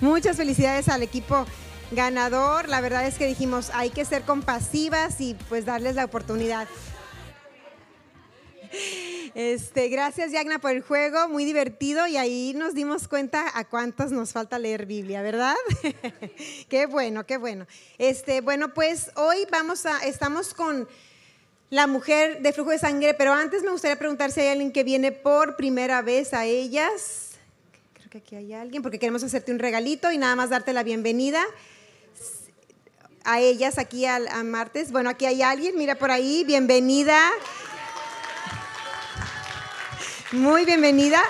Muchas felicidades al equipo ganador. La verdad es que dijimos, hay que ser compasivas y pues darles la oportunidad. Este, gracias Yagna por el juego, muy divertido y ahí nos dimos cuenta a cuántos nos falta leer Biblia, ¿verdad? qué bueno, qué bueno. Este, bueno, pues hoy vamos a estamos con la mujer de flujo de sangre, pero antes me gustaría preguntar si hay alguien que viene por primera vez a ellas. Que aquí hay alguien porque queremos hacerte un regalito y nada más darte la bienvenida a ellas aquí a martes. Bueno, aquí hay alguien, mira por ahí, bienvenida. Muy bienvenida.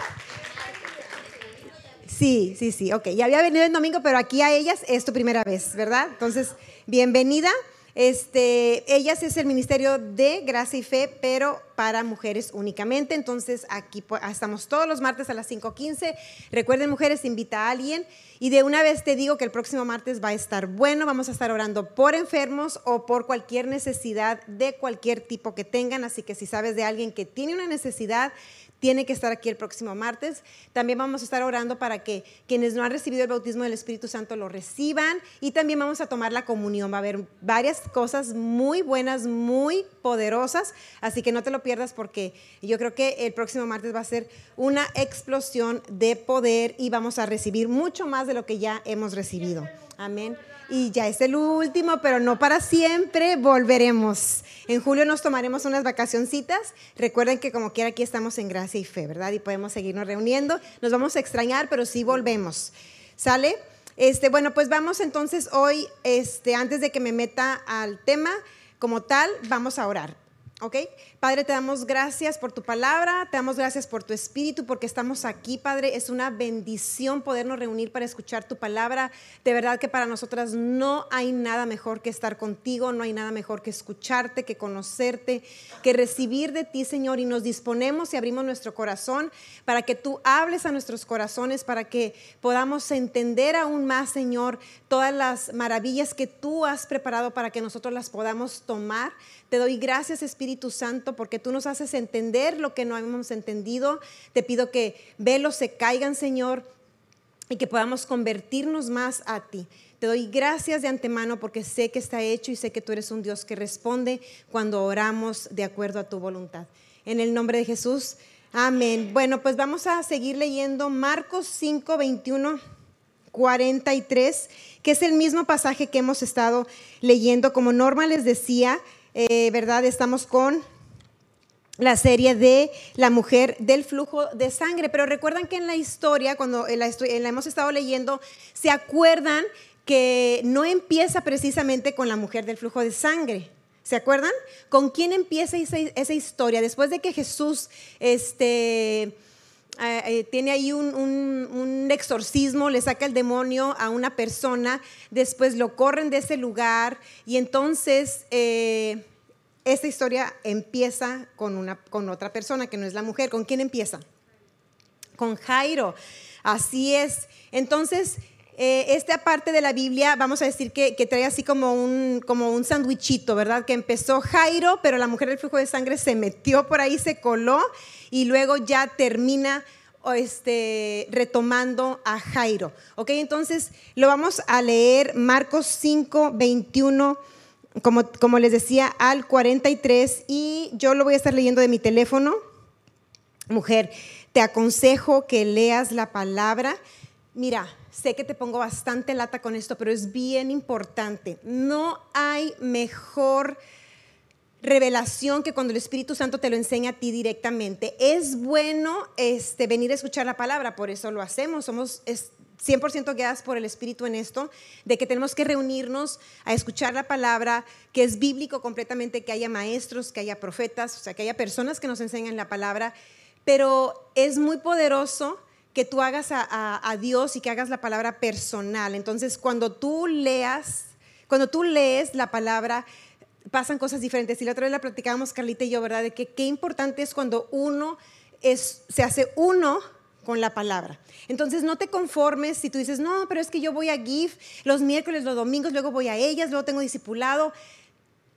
Sí, sí, sí, ok. Ya había venido el domingo, pero aquí a ellas es tu primera vez, ¿verdad? Entonces, bienvenida. Este, ellas es el Ministerio de Gracia y Fe, pero para mujeres únicamente. Entonces, aquí estamos todos los martes a las 5.15. Recuerden, mujeres, invita a alguien. Y de una vez te digo que el próximo martes va a estar bueno. Vamos a estar orando por enfermos o por cualquier necesidad de cualquier tipo que tengan. Así que si sabes de alguien que tiene una necesidad, tiene que estar aquí el próximo martes. También vamos a estar orando para que quienes no han recibido el bautismo del Espíritu Santo lo reciban y también vamos a tomar la comunión. Va a haber varias cosas muy buenas, muy poderosas, así que no te lo pierdas porque yo creo que el próximo martes va a ser una explosión de poder y vamos a recibir mucho más de lo que ya hemos recibido. Amén y ya es el último, pero no para siempre, volveremos. En julio nos tomaremos unas vacacioncitas. Recuerden que como quiera aquí estamos en gracia y fe, ¿verdad? Y podemos seguirnos reuniendo. Nos vamos a extrañar, pero sí volvemos. ¿Sale? Este, bueno, pues vamos entonces hoy, este, antes de que me meta al tema como tal, vamos a orar. ¿Ok? Padre, te damos gracias por tu palabra, te damos gracias por tu espíritu, porque estamos aquí, Padre. Es una bendición podernos reunir para escuchar tu palabra. De verdad que para nosotras no hay nada mejor que estar contigo, no hay nada mejor que escucharte, que conocerte, que recibir de ti, Señor. Y nos disponemos y abrimos nuestro corazón para que tú hables a nuestros corazones, para que podamos entender aún más, Señor, todas las maravillas que tú has preparado para que nosotros las podamos tomar. Te doy gracias, Espíritu Santo, porque tú nos haces entender lo que no hemos entendido. Te pido que velos se caigan, Señor, y que podamos convertirnos más a ti. Te doy gracias de antemano porque sé que está hecho y sé que tú eres un Dios que responde cuando oramos de acuerdo a tu voluntad. En el nombre de Jesús, amén. Bueno, pues vamos a seguir leyendo Marcos 5, 21. 43, que es el mismo pasaje que hemos estado leyendo. Como Norma les decía, eh, ¿verdad? Estamos con la serie de la mujer del flujo de sangre. Pero recuerdan que en la historia, cuando la, hemos estado leyendo, se acuerdan que no empieza precisamente con la mujer del flujo de sangre. ¿Se acuerdan? ¿Con quién empieza esa, historia? Después de que Jesús este, eh, eh, tiene ahí un, exorcismo, le saca el demonio a una persona, después lo corren de ese lugar y entonces esta historia empieza con, una, con otra persona que no es la mujer. ¿Con quién empieza? Con Jairo. Así es. Entonces, eh, esta parte de la Biblia, vamos a decir que, trae así como un, como un sandwichito, ¿verdad? Que empezó Jairo, pero la mujer del flujo de sangre se metió por ahí, se coló y luego ya termina este, retomando a Jairo. ¿Ok? Entonces, lo vamos a leer Marcos 5, 21 como, les decía, al 43 y yo lo voy a estar leyendo de mi teléfono. Mujer, te aconsejo que leas la palabra. Mira, sé que te pongo bastante lata con esto, pero es bien importante. No hay mejor revelación que cuando el Espíritu Santo te lo enseña a ti directamente. Es bueno este, venir a escuchar la palabra, por eso lo hacemos. Somos, 100% guiadas por el Espíritu en esto, de que tenemos que reunirnos a escuchar la palabra, que es bíblico completamente, que haya maestros, que haya profetas, o sea, que haya personas que nos enseñan la palabra, pero es muy poderoso que tú hagas a, Dios y que hagas la palabra personal. Entonces, cuando tú leas, cuando tú lees la palabra, pasan cosas diferentes. Y la otra vez la platicábamos Carlita y yo, ¿verdad? De que qué importante es cuando uno es, se hace uno con la palabra. Entonces no te conformes si tú dices, no, pero es que yo voy a GIF los miércoles, los domingos, luego voy a ellas, luego tengo discipulado.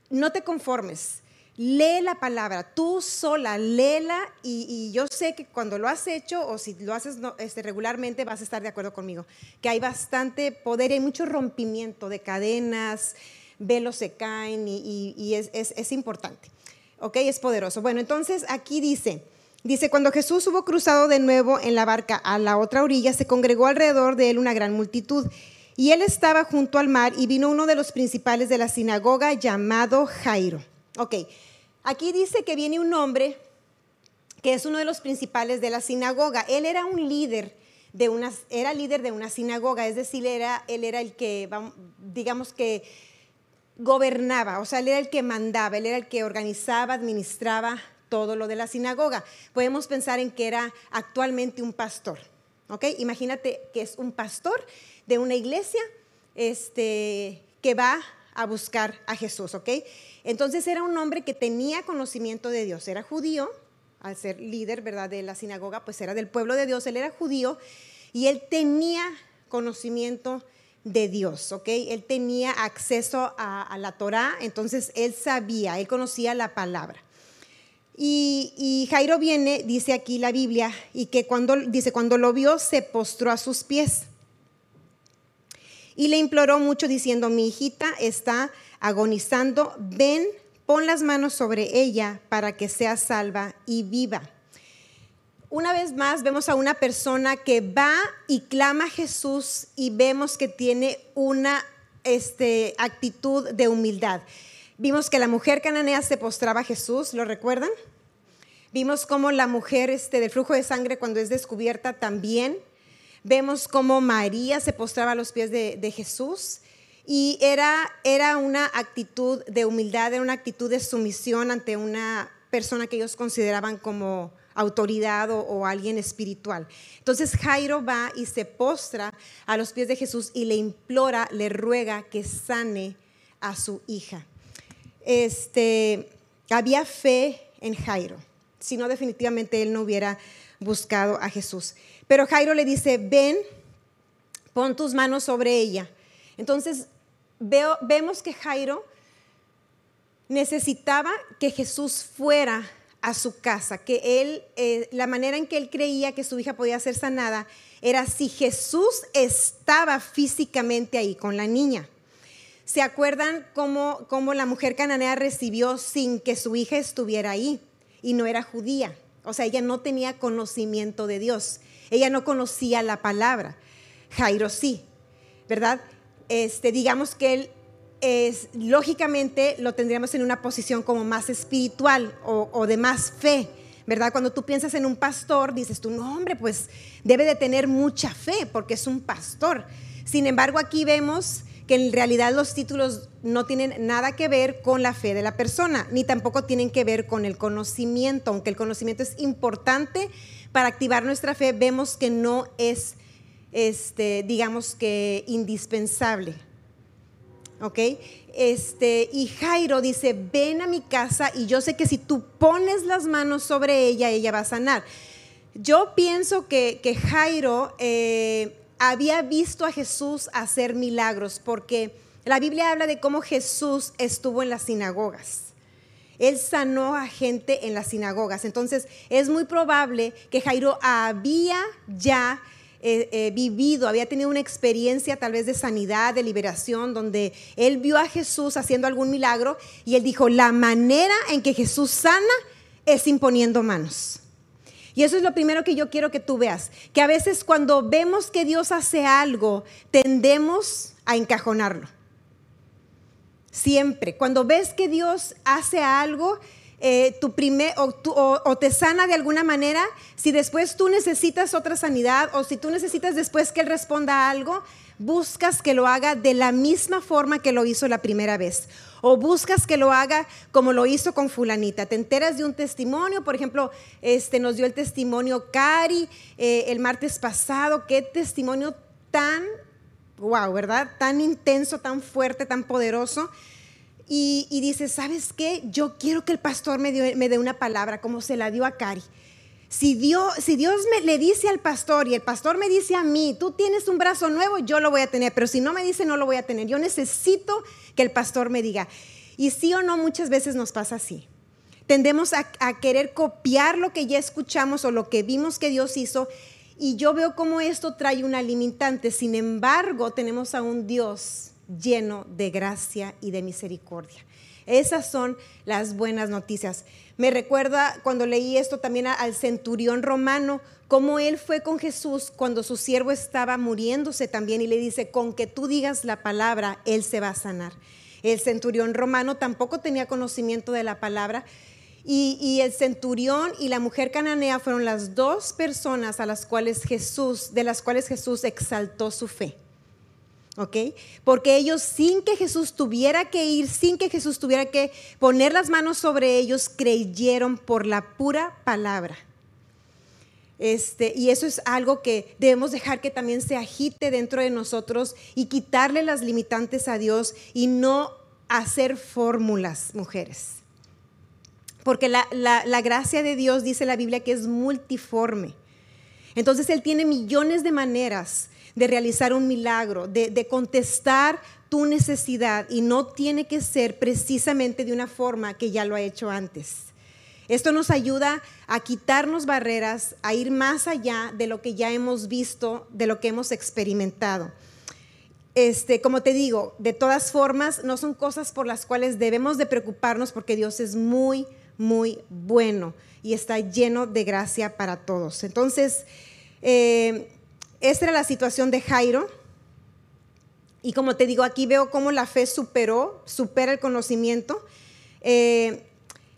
No te conformes. lee la palabra, tú sola, léela y, yo sé que cuando lo has hecho o si lo haces este, regularmente vas a estar de acuerdo conmigo, que hay bastante poder hay mucho rompimiento de cadenas, velos se caen y, es, es importante. ¿Ok? Es poderoso. Bueno, entonces aquí dice, dice, cuando Jesús hubo cruzado de nuevo en la barca a la otra orilla, se congregó alrededor de él una gran multitud. Y él estaba junto al mar y vino uno de los principales de la sinagoga llamado Jairo Ok, aquí dice que viene un hombre que es uno de los principales de la sinagoga. Él era un líder de una, era líder de una sinagoga, es decir, era, él era el que, digamos que, gobernaba, o sea, él era el que mandaba, él era el que organizaba, administraba todo lo de la sinagoga. Podemos pensar en que era actualmente un pastor, ¿ok? Imagínate que es un pastor de una iglesia este, que va a buscar a Jesús, ¿ok? Entonces era un hombre que tenía conocimiento de Dios, era judío, al ser líder, ¿verdad?, de la sinagoga, pues era del pueblo de Dios, él era judío y él tenía conocimiento de Dios, ¿ok? Él tenía acceso a, la Torah, entonces él sabía, él conocía la palabra. Y, y, Jairo viene, dice aquí la Biblia, y que cuando, dice, cuando lo vio se postró a sus pies y le imploró mucho diciendo, mi hijita está agonizando, ven, pon las manos sobre ella para que sea salva y viva. Una vez más vemos a una persona que va y clama a Jesús y vemos que tiene una este, actitud de humildad. Vimos que la mujer cananea se postraba a Jesús, ¿lo recuerdan? Vimos cómo la mujer este, del flujo de sangre cuando es descubierta también Vemos cómo María se postraba a los pies de, Jesús y era, era una actitud de humildad, era una actitud de sumisión ante una persona que ellos consideraban como autoridad o, alguien espiritual. Entonces Jairo va y se postra a los pies de Jesús y le implora, le ruega que sane a su hija. Este, había fe en Jairo, si no definitivamente él no hubiera buscado a Jesús. Pero Jairo le dice, ven, pon tus manos sobre ella. Entonces veo, vemos que Jairo necesitaba que Jesús fuera a su casa, que él, eh, la manera en que él creía que su hija podía ser sanada era si Jesús estaba físicamente ahí con la niña. ¿Se acuerdan cómo, cómo la mujer cananea recibió sin que su hija estuviera ahí y no era judía? O sea, ella no tenía conocimiento de Dios. Ella no conocía la palabra. Jairo sí, ¿verdad? Este, digamos que él es, lógicamente lo tendríamos en una posición como más espiritual o, de más fe, ¿verdad? Cuando tú piensas en un pastor, dices tú, no, hombre, pues debe de tener mucha fe porque es un pastor. Sin embargo, aquí vemos que en realidad los títulos no tienen nada que ver con la fe de la persona, ni tampoco tienen que ver con el conocimiento, aunque el conocimiento es importante para activar nuestra fe, vemos que no es, este, digamos que, indispensable. ¿Ok? Este, y Jairo dice, ven a mi casa y yo sé que si tú pones las manos sobre ella, ella va a sanar. Yo pienso que, Jairo eh, había visto a Jesús hacer milagros, porque la Biblia habla de cómo Jesús estuvo en las sinagogas. Él sanó a gente en las sinagogas. Entonces es muy probable que Jairo había ya eh, eh, vivido, había tenido una experiencia tal vez de sanidad, de liberación, donde él vio a Jesús haciendo algún milagro y él dijo, la manera en que Jesús sana es imponiendo manos. Y eso es lo primero que yo quiero que tú veas, que a veces cuando vemos que Dios hace algo, tendemos a encajonarlo. Siempre. Cuando ves que Dios hace algo, eh, tu primer, o, te sana de alguna manera, si después tú necesitas otra sanidad o si tú necesitas después que Él responda algo, buscas que lo haga de la misma forma que lo hizo la primera vez. O buscas que lo haga como lo hizo con fulanita. Te enteras de un testimonio, por ejemplo, este, nos dio el testimonio Cari eh, el martes pasado. Qué testimonio tan, wow, ¿verdad? Tan intenso, tan fuerte, tan poderoso. Y, dices, ¿sabes qué? Yo quiero que el pastor me, dé una palabra como se la dio a Cari. Si Dios, si Dios me, le dice al pastor y el pastor me dice a mí, tú tienes un brazo nuevo, yo lo voy a tener, pero si no me dice, no lo voy a tener. Yo necesito que el pastor me diga. Y sí o no, muchas veces nos pasa así. tendemos a, a querer copiar lo que ya escuchamos o lo que vimos que Dios hizo y yo veo cómo esto trae una limitante. Sin embargo, tenemos a un Dios lleno de gracia y de misericordia. Esas son las buenas noticias. Me recuerda cuando leí esto también al centurión romano, cómo él fue con Jesús cuando su siervo estaba muriéndose también y le dice, con que tú digas la palabra, él se va a sanar. El centurión romano tampoco tenía conocimiento de la palabra y, el centurión y la mujer cananea fueron las dos personas a las cuales Jesús, de las cuales Jesús exaltó su fe. ¿Ok? Porque ellos sin que Jesús tuviera que ir, sin que Jesús tuviera que poner las manos sobre ellos, creyeron por la pura palabra. Este, y eso es algo que debemos dejar que también se agite dentro de nosotros y quitarle las limitantes a Dios y no hacer fórmulas, mujeres. Porque la, la gracia de Dios dice la Biblia que es multiforme. Entonces Él tiene millones de maneras de realizar un milagro, de, contestar tu necesidad y no tiene que ser precisamente de una forma que ya lo ha hecho antes. Esto nos ayuda a quitarnos barreras, a ir más allá de lo que ya hemos visto, de lo que hemos experimentado. Este, como te digo, de todas formas, no son cosas por las cuales debemos de preocuparnos porque Dios es muy, muy bueno y está lleno de gracia para todos. Entonces, eh, esta era la situación de Jairo. Y como te digo, aquí veo cómo la fe superó, supera el conocimiento. Eh,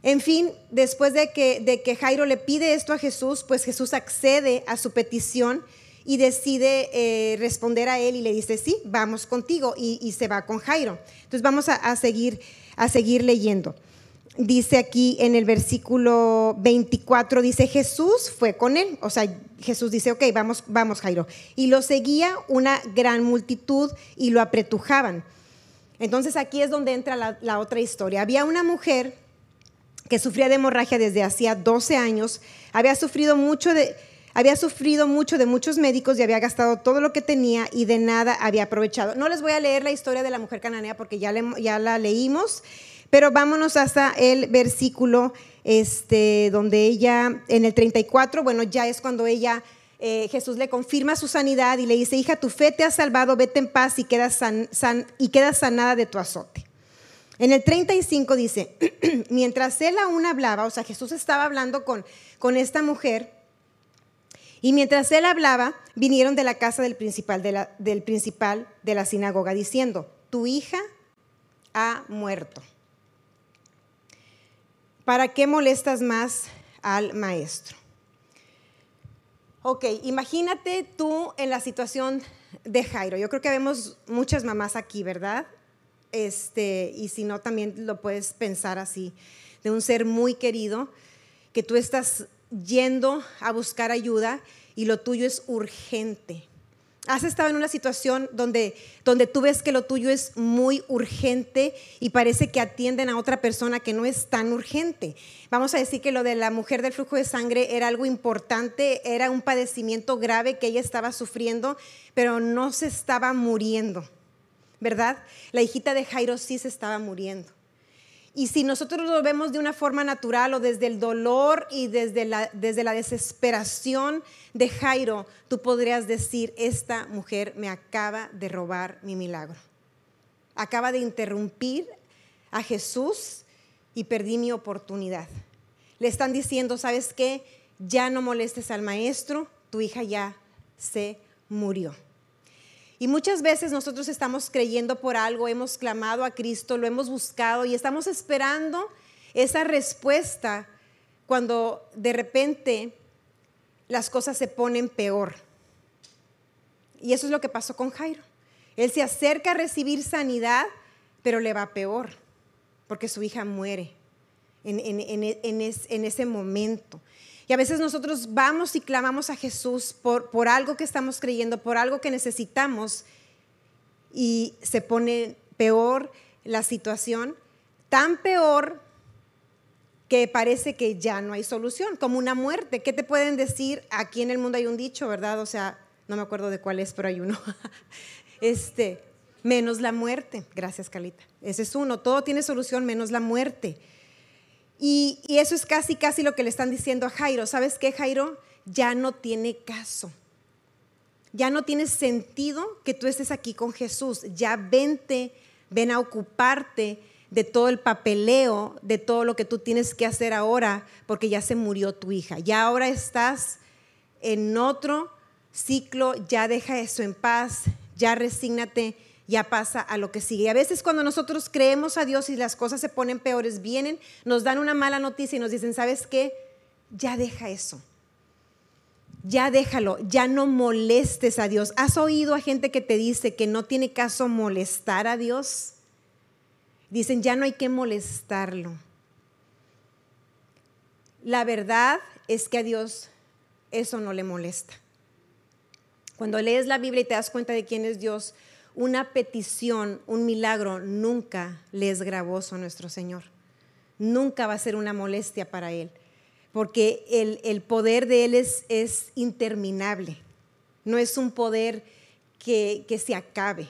en fin, después de que, de que Jairo le pide esto a Jesús, pues Jesús accede a su petición y decide eh, responder a él y le dice, sí, vamos contigo y, se va con Jairo. Entonces vamos a, seguir, a seguir leyendo dice aquí en el versículo 24, dice Jesús fue con él. O sea, Jesús dice, ok, vamos, vamos Jairo. Y lo seguía una gran multitud y lo apretujaban. Entonces aquí es donde entra la, otra historia. Había una mujer que sufría de hemorragia desde hacía 12 años, había sufrido mucho de... Había sufrido mucho de muchos médicos y había gastado todo lo que tenía y de nada había aprovechado. No les voy a leer la historia de la mujer cananea porque ya, ya la leímos pero vámonos hasta el versículo este, donde ella, en el 34, bueno, ya es cuando ella, eh, Jesús le confirma su sanidad y le dice, hija, tu fe te ha salvado, vete en paz y quedas, y quedas sanada de tu azote. En el 35 dice, mientras él aún hablaba, o sea, Jesús estaba hablando con, con esta mujer, y mientras él hablaba, vinieron de la casa del principal de la, del principal de la sinagoga diciendo, tu hija ha muerto. ¿Para qué molestas más al maestro? Ok, imagínate tú en la situación de Jairo. Yo creo que vemos muchas mamás aquí, ¿verdad? Este, y si no, también lo puedes pensar así, de un ser muy querido, que tú estás yendo a buscar ayuda y lo tuyo es urgente. ¿Has estado en una situación donde, donde tú ves que lo tuyo es muy urgente y parece que atienden a otra persona que no es tan urgente? Vamos a decir que lo de la mujer del flujo de sangre era algo importante, era un padecimiento grave que ella estaba sufriendo, pero no se estaba muriendo, ¿verdad? La hijita de Jairo sí se estaba muriendo. Y si nosotros lo vemos de una forma natural o desde el dolor y desde la, desde la desesperación de Jairo, tú podrías decir, esta mujer me acaba de robar mi milagro. Acaba de interrumpir a Jesús y perdí mi oportunidad. Le están diciendo, ¿sabes qué? Ya no molestes al maestro, tu hija ya se murió. Y muchas veces nosotros estamos creyendo por algo, hemos clamado a Cristo, lo hemos buscado y estamos esperando esa respuesta cuando de repente las cosas se ponen peor. Y eso es lo que pasó con Jairo. Él se acerca a recibir sanidad, pero le va peor, porque su hija muere en, ese momento. Y a veces nosotros vamos y clamamos a Jesús por, por algo que estamos creyendo, por algo que necesitamos, y se pone peor la situación, tan peor que parece que ya no hay solución, como una muerte. ¿Qué te pueden decir? Aquí en el mundo hay un dicho, ¿verdad? O sea, no me acuerdo de cuál es, pero hay uno. este, menos la muerte. Gracias, Calita. Ese es uno. Todo tiene solución menos la muerte. Y, eso es casi, casi lo que le están diciendo a Jairo. ¿Sabes qué, Jairo? Ya no tiene caso. Ya no tiene sentido que tú estés aquí con Jesús. Ya vente, ven a ocuparte de todo el papeleo, de todo lo que tú tienes que hacer ahora, porque ya se murió tu hija. Ya ahora estás en otro ciclo, ya deja eso en paz, ya resígnate, ya pasa a lo que sigue. Y a veces cuando nosotros creemos a Dios y las cosas se ponen peores, vienen, nos dan una mala noticia y nos dicen, ¿sabes qué? Ya deja eso. Ya déjalo, ya no molestes a Dios. ¿Has oído a gente que te dice que no tiene caso molestar a Dios? Dicen, ya no hay que molestarlo. La verdad es que a Dios eso no le molesta. Cuando lees la Biblia y te das cuenta de quién es Dios, una petición, un milagro, nunca le es gravoso a nuestro Señor. Nunca va a ser una molestia para Él, porque el, poder de Él es, es, interminable. No es un poder que, que se acabe.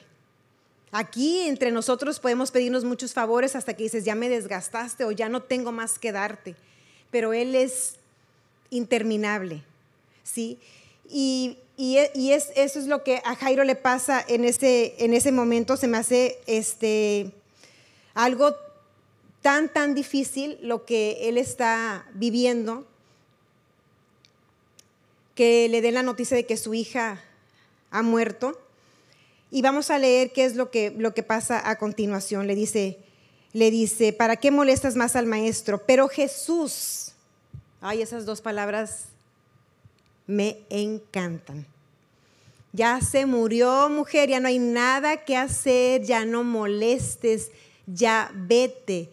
Aquí entre nosotros podemos pedirnos muchos favores hasta que dices, ya me desgastaste o ya no tengo más que darte. Pero Él es interminable. ¿sí? Y, es, eso es lo que a Jairo le pasa en ese, en ese momento. Se me hace este, algo tan, tan difícil lo que él está viviendo, que le den la noticia de que su hija ha muerto. Y vamos a leer qué es lo que, lo que pasa a continuación. Le dice, le dice, ¿para qué molestas más al maestro? Pero Jesús, ay, esas dos palabras me encantan. Ya se murió mujer, ya no hay nada que hacer, ya no molestes, ya vete,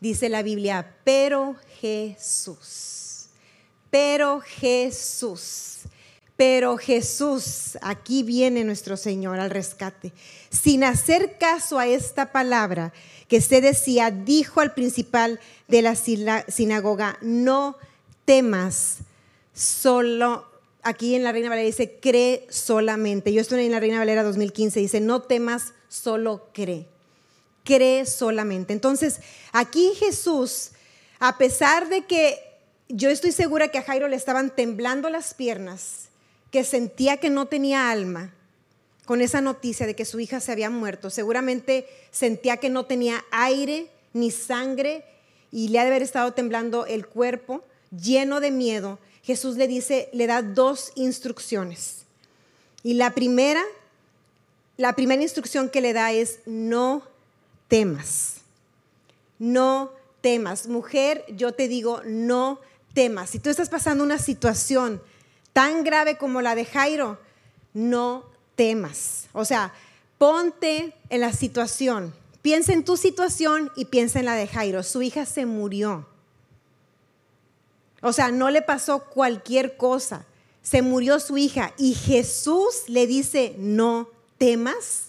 dice la Biblia. Pero Jesús, pero Jesús, pero Jesús, aquí viene nuestro Señor al rescate. Sin hacer caso a esta palabra que se decía, dijo al principal de la sinagoga, no temas, solo aquí en la Reina Valera dice, cree solamente. Yo estoy en la Reina Valera 2015, dice, no temas, solo cree. Cree solamente. Entonces, aquí Jesús, a pesar de que yo estoy segura que a Jairo le estaban temblando las piernas, que sentía que no tenía alma, con esa noticia de que su hija se había muerto, seguramente sentía que no tenía aire ni sangre y le ha de haber estado temblando el cuerpo, lleno de miedo. Jesús le dice, le da dos instrucciones. Y la primera, la primera instrucción que le da es no temas. No temas. Mujer, yo te digo, no temas. Si tú estás pasando una situación tan grave como la de Jairo, no temas. O sea, ponte en la situación. Piensa en tu situación y piensa en la de Jairo. Su hija se murió. O sea, no le pasó cualquier cosa. Se murió su hija y Jesús le dice, no temas.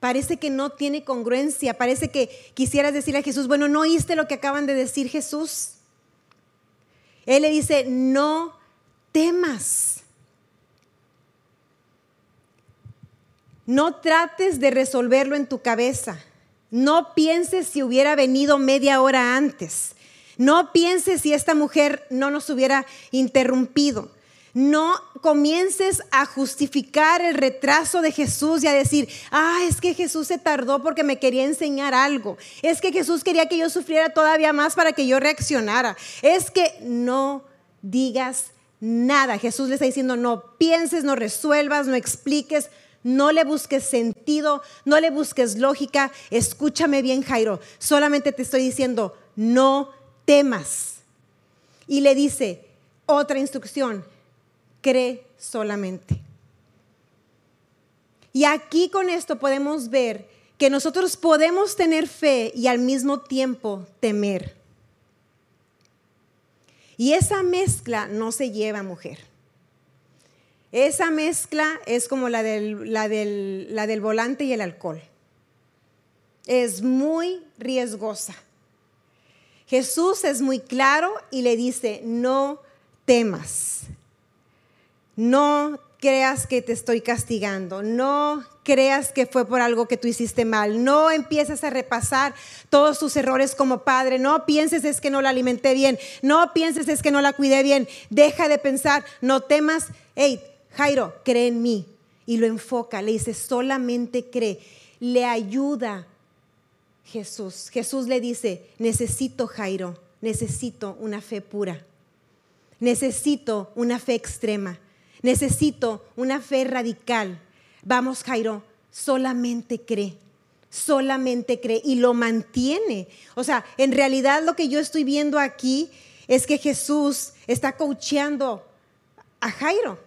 Parece que no tiene congruencia. Parece que quisieras decirle a Jesús, bueno, ¿no oíste lo que acaban de decir Jesús? Él le dice, no temas. No trates de resolverlo en tu cabeza. No pienses si hubiera venido media hora antes. No pienses si esta mujer no nos hubiera interrumpido. No comiences a justificar el retraso de Jesús y a decir, ah, es que Jesús se tardó porque me quería enseñar algo. Es que Jesús quería que yo sufriera todavía más para que yo reaccionara. Es que no digas nada. Jesús le está diciendo, no pienses, no resuelvas, no expliques, no le busques sentido, no le busques lógica. Escúchame bien, Jairo. Solamente te estoy diciendo, no temas. Y le dice, otra instrucción, cree solamente. Y aquí con esto podemos ver que nosotros podemos tener fe y al mismo tiempo temer. Y esa mezcla no se lleva, mujer. Esa mezcla es como la del, la del, la del volante y el alcohol. Es muy riesgosa. Jesús es muy claro y le dice, no temas, no creas que te estoy castigando, no creas que fue por algo que tú hiciste mal, no empieces a repasar todos tus errores como padre, no pienses es que no la alimenté bien, no pienses es que no la cuidé bien, deja de pensar, no temas, hey, Jairo, cree en mí. Y lo enfoca, le dice, solamente cree, le ayuda Jesús. Jesús le dice, necesito Jairo, necesito una fe pura, necesito una fe extrema Necesito una fe radical. Vamos, Jairo, solamente cree, solamente cree y lo mantiene. O sea, en realidad lo que yo estoy viendo aquí es que Jesús está coacheando a Jairo.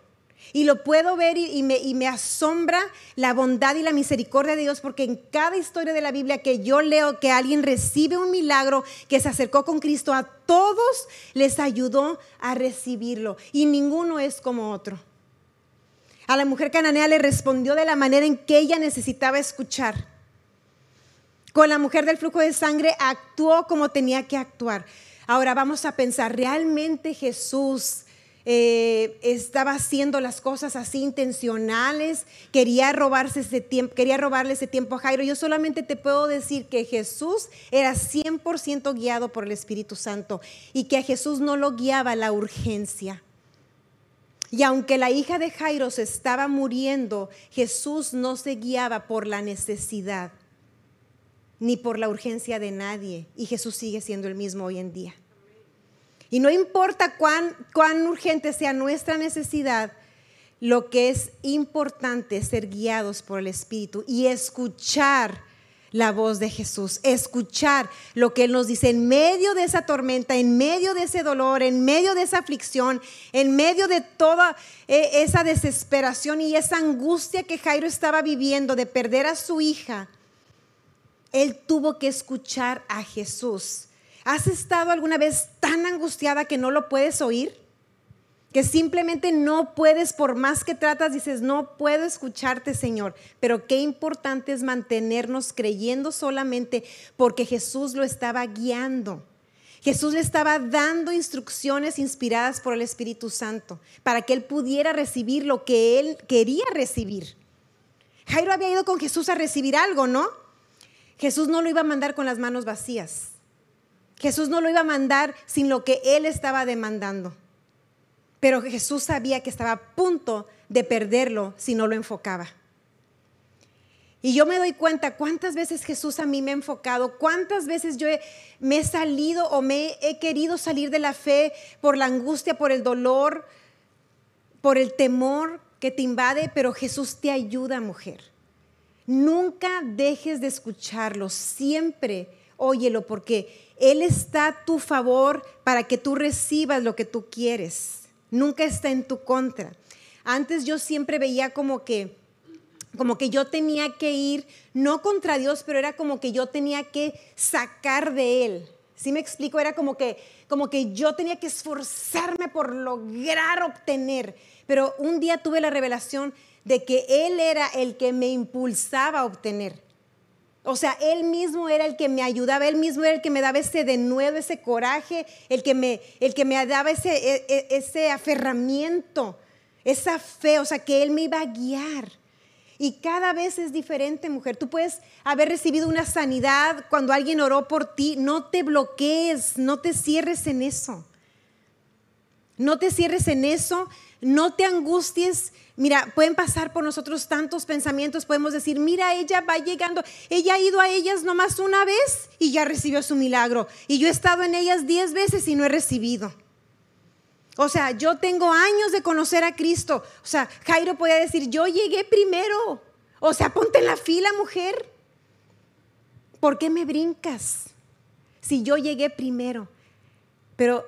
Y lo puedo ver y, me, asombra la bondad y la misericordia de Dios, porque en cada historia de la Biblia que yo leo que alguien recibe un milagro, que se acercó con Cristo, a todos les ayudó a recibirlo. Y ninguno es como otro. A la mujer cananea le respondió de la manera en que ella necesitaba escuchar. Con la mujer del flujo de sangre actuó como tenía que actuar. Ahora vamos a pensar, ¿realmente Jesús eh, estaba haciendo las cosas así intencionales? Quería robarse ese tiempo, quería robarle ese tiempo a Jairo. Yo solamente te puedo decir que Jesús era 100% guiado por el Espíritu Santo y que a Jesús no lo guiaba la urgencia. Y aunque la hija de Jairo se estaba muriendo, Jesús no se guiaba por la necesidad ni por la urgencia de nadie. Y Jesús sigue siendo el mismo hoy en día. Y no importa cuán, cuán urgente sea nuestra necesidad, lo que es importante es ser guiados por el Espíritu y escuchar la voz de Jesús, escuchar lo que Él nos dice en medio de esa tormenta, en medio de ese dolor, en medio de esa aflicción, en medio de toda eh, esa desesperación y esa angustia que Jairo estaba viviendo de perder a su hija. Él tuvo que escuchar a Jesús. ¿Has estado alguna vez tan angustiada que no lo puedes oír? que simplemente no puedes, por más que tratas, dices, no puedo escucharte, Señor. Pero qué importante es mantenernos creyendo solamente porque Jesús lo estaba guiando. Jesús le estaba dando instrucciones inspiradas por el Espíritu Santo para que él pudiera recibir lo que él quería recibir. Jairo había ido con Jesús a recibir algo, ¿no? Jesús no lo iba a mandar con las manos vacías. Jesús no lo iba a mandar sin lo que él estaba demandando. Pero Jesús sabía que estaba a punto de perderlo si no lo enfocaba. Y yo me doy cuenta cuántas veces Jesús a mí me ha enfocado, cuántas veces yo me he salido o me he querido salir de la fe por la angustia, por el dolor, por el temor que te invade, pero Jesús te ayuda, mujer. Nunca dejes de escucharlo, siempre óyelo, porque Él está a tu favor para que tú recibas lo que tú quieres nunca está en tu contra. Antes yo siempre veía como que como que yo tenía que ir no contra Dios, pero era como que yo tenía que sacar de él. ¿Sí me explico? Era como que como que yo tenía que esforzarme por lograr obtener, pero un día tuve la revelación de que él era el que me impulsaba a obtener. O sea, Él mismo era el que me ayudaba, Él mismo era el que me daba ese de nuevo, ese coraje, el que me, el que me daba ese, e, e, ese aferramiento, esa fe, o sea, que Él me iba a guiar. Y cada vez es diferente, mujer. Tú puedes haber recibido una sanidad cuando alguien oró por ti. No te bloquees, no te cierres en eso. No te cierres en eso, no te angusties, Mira, pueden pasar por nosotros tantos pensamientos, podemos decir, mira, ella va llegando, ella ha ido a ellas nomás una vez y ya recibió su milagro. Y yo he estado en ellas diez veces y no he recibido. O sea, yo tengo años de conocer a Cristo. O sea, Jairo podía decir, yo llegué primero. O sea, ponte en la fila, mujer. ¿Por qué me brincas? Si yo llegué primero. Pero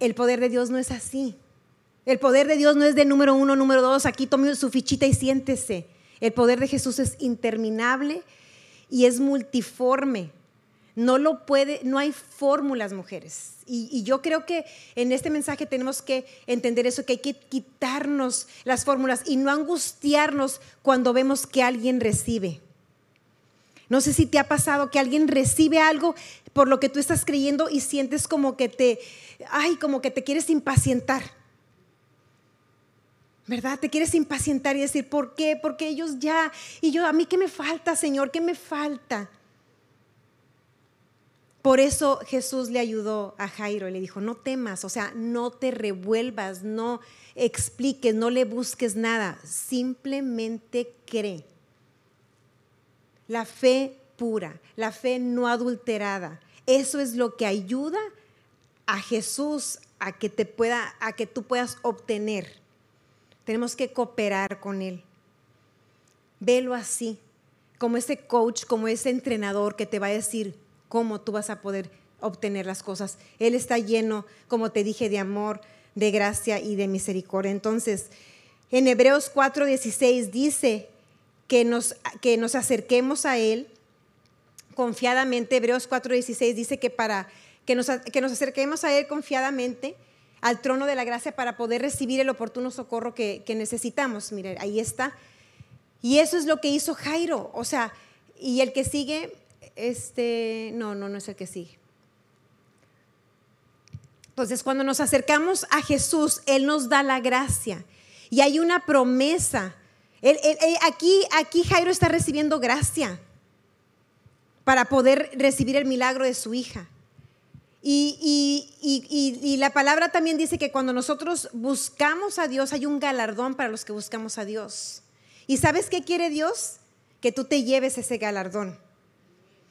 el poder de Dios no es así. El poder de Dios no es de número uno, número dos, aquí tome su fichita y siéntese. El poder de Jesús es interminable y es multiforme. No lo puede, no hay fórmulas, mujeres. Y, y, yo creo que en este mensaje tenemos que entender eso, que hay que quitarnos las fórmulas y no angustiarnos cuando vemos que alguien recibe. No sé si te ha pasado que alguien recibe algo por lo que tú estás creyendo y sientes como que te, ay, como que te quieres impacientar ¿Verdad? Te quieres impacientar y decir, ¿por qué? Porque ellos ya, y yo, a mí qué me falta, Señor, ¿qué me falta? Por eso Jesús le ayudó a Jairo y le dijo, no temas, o sea, no te revuelvas, no expliques, no le busques nada, simplemente cree. La fe pura, la fe no adulterada, eso es lo que ayuda a Jesús a que te pueda a que tú puedas obtener. Tenemos que cooperar con él. Velo así, como ese coach, como ese entrenador que te va a decir cómo tú vas a poder obtener las cosas. Él está lleno, como te dije, de amor, de gracia y de misericordia. Entonces, en Hebreos 4:16 dice que nos, que nos acerquemos a Él confiadamente. Hebreos 4:16 dice que para que nos, que nos acerquemos a Él confiadamente al trono de la gracia para poder recibir el oportuno socorro que, que necesitamos. Mire, ahí está. Y eso es lo que hizo Jairo. O sea, y el que sigue, este, no, no, no es el que sigue. Entonces, cuando nos acercamos a Jesús, Él nos da la gracia. Y hay una promesa. aquí, aquí Jairo está recibiendo gracia para poder recibir el milagro de su hija. Y, y, la palabra también dice que cuando nosotros buscamos a Dios hay un galardón para los que buscamos a Dios. ¿Y sabes qué quiere Dios? Que tú te lleves ese galardón.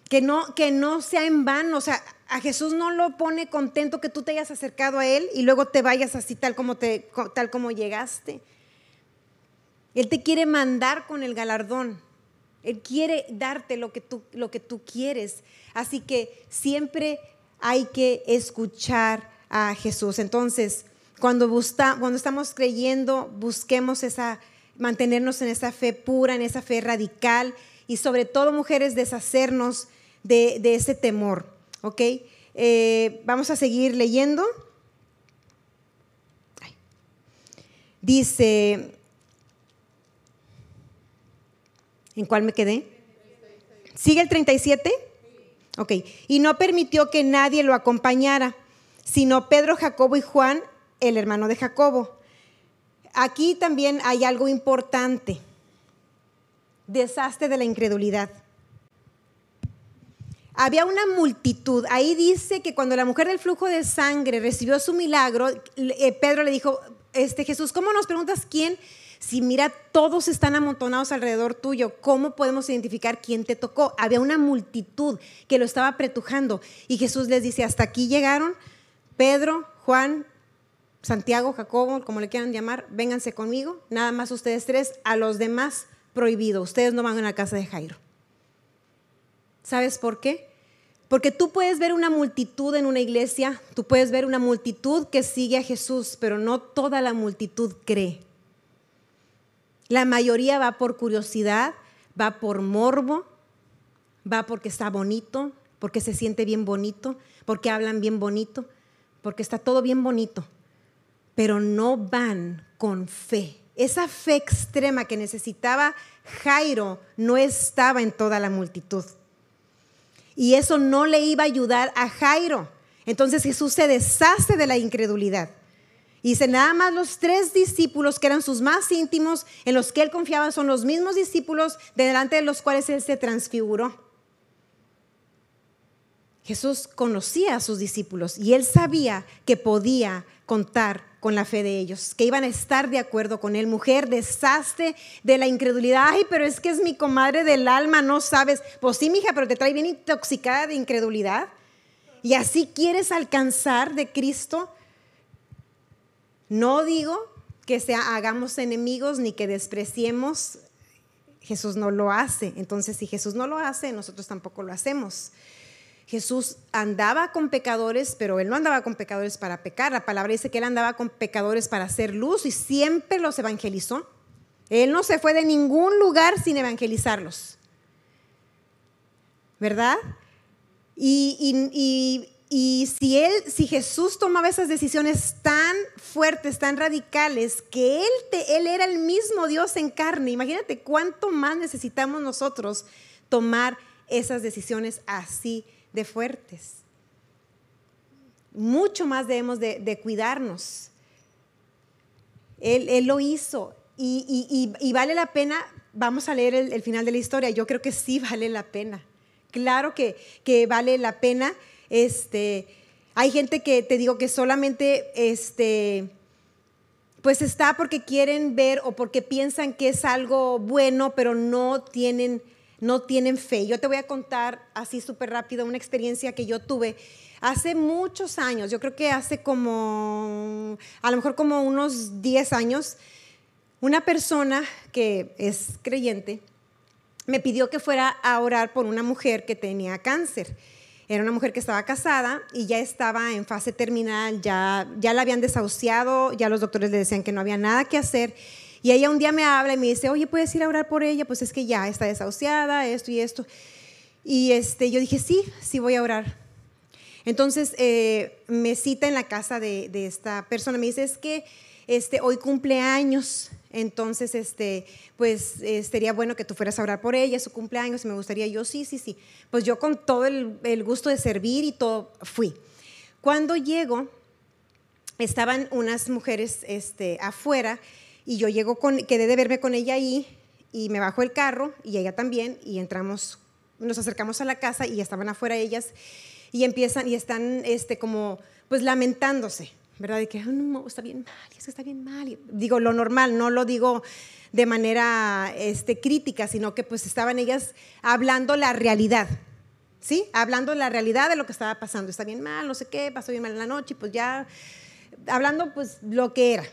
Que no, que no sea en vano, o sea, a Jesús no lo pone contento que tú te hayas acercado a Él y luego te vayas así tal como, te, tal como llegaste. Él te quiere mandar con el galardón. Él quiere darte lo que tú, lo que tú quieres. Así que siempre hay que escuchar a Jesús. Entonces, cuando, cuando estamos creyendo, busquemos esa, mantenernos en esa fe pura, en esa fe radical y sobre todo, mujeres, deshacernos de, ese temor. ¿Ok? Eh, vamos a seguir leyendo. Dice, ¿en cuál me quedé? ¿Sigue el 37? Ok, y no permitió que nadie lo acompañara, sino Pedro, Jacobo y Juan, el hermano de Jacobo. Aquí también hay algo importante, desastre de la incredulidad había una multitud. Ahí dice que cuando la mujer del flujo de sangre recibió su milagro, eh, Pedro le dijo, este Jesús, ¿cómo nos preguntas quién? Si mira, todos están amontonados alrededor tuyo, ¿cómo podemos identificar quién te tocó? Había una multitud que lo estaba apretujando y Jesús les dice, hasta aquí llegaron Pedro, Juan, Santiago, Jacobo, como le quieran llamar, vénganse conmigo, nada más ustedes tres, a los demás prohibido, ustedes no van a la casa de Jairo. ¿Sabes por qué? Porque tú puedes ver una multitud en una iglesia, tú puedes ver una multitud que sigue a Jesús, pero no toda la multitud cree. La mayoría va por curiosidad, va por morbo, va porque está bonito, porque se siente bien bonito, porque hablan bien bonito, porque está todo bien bonito, pero no van con fe. Esa fe extrema que necesitaba Jairo no estaba en toda la multitud. Y eso no le iba a ayudar a Jairo. Entonces Jesús se deshace de la incredulidad. Y dice, nada más los tres discípulos que eran sus más íntimos, en los que él confiaba, son los mismos discípulos delante de los cuales él se transfiguró. Jesús conocía a sus discípulos y él sabía que podía contar con la fe de ellos, que iban a estar de acuerdo con él. Mujer, desastre de la incredulidad. Ay, pero es que es mi comadre del alma, no sabes. Pues sí, mija, pero te trae bien intoxicada de incredulidad. Y así quieres alcanzar de Cristo. No digo que sea, hagamos enemigos ni que despreciemos. Jesús no lo hace. Entonces, si Jesús no lo hace, nosotros tampoco lo hacemos. Jesús andaba con pecadores, pero él no andaba con pecadores para pecar. La palabra dice que él andaba con pecadores para hacer luz y siempre los evangelizó. Él no se fue de ningún lugar sin evangelizarlos. ¿Verdad? Y, si él, si Jesús tomaba esas decisiones tan fuertes, tan radicales, que él, él era el mismo Dios en carne, imagínate cuánto más necesitamos nosotros tomar esas decisiones así de fuertes. Mucho más debemos de, cuidarnos. Él, lo hizo. Y, vale la pena, vamos a leer el, final de la historia, yo creo que sí vale la pena. Claro que, que vale la pena. Este, hay gente que te digo que solamente este, pues está porque quieren ver o porque piensan que es algo bueno, pero no tienen, no tienen fe. Yo te voy a contar así súper rápido una experiencia que yo tuve hace muchos años, yo creo que hace como, a lo mejor como unos 10 años, una persona que es creyente me pidió que fuera a orar por una mujer que tenía cáncer. Era una mujer que estaba casada y ya estaba en fase terminal, ya, ya la habían desahuciado, ya los doctores le decían que no había nada que hacer. Y ella un día me habla y me dice, oye, ¿puedes ir a orar por ella? Pues es que ya está desahuciada, esto y esto. Y este, yo dije, sí, sí voy a orar. Entonces eh, me cita en la casa de, esta persona, me dice, es que este, hoy cumpleaños, entonces este, pues eh, sería bueno que tú fueras a orar por ella, su cumpleaños, y me gustaría, yo sí, sí, sí. Pues yo con todo el, gusto de servir y todo, fui. Cuando llego, estaban unas mujeres este, afuera y yo llego con, quedé de verme con ella ahí y me bajo el carro y ella también y entramos, nos acercamos a la casa y estaban afuera ellas y empiezan y están este, como pues lamentándose, ¿verdad? De que está bien mal, es que está bien mal. digo lo normal, no lo digo de manera este, crítica, sino que pues estaban ellas hablando la realidad, ¿sí? Hablando la realidad de lo que estaba pasando. Está bien mal, no sé qué, pasó bien mal en la noche, pues ya, hablando pues lo que era.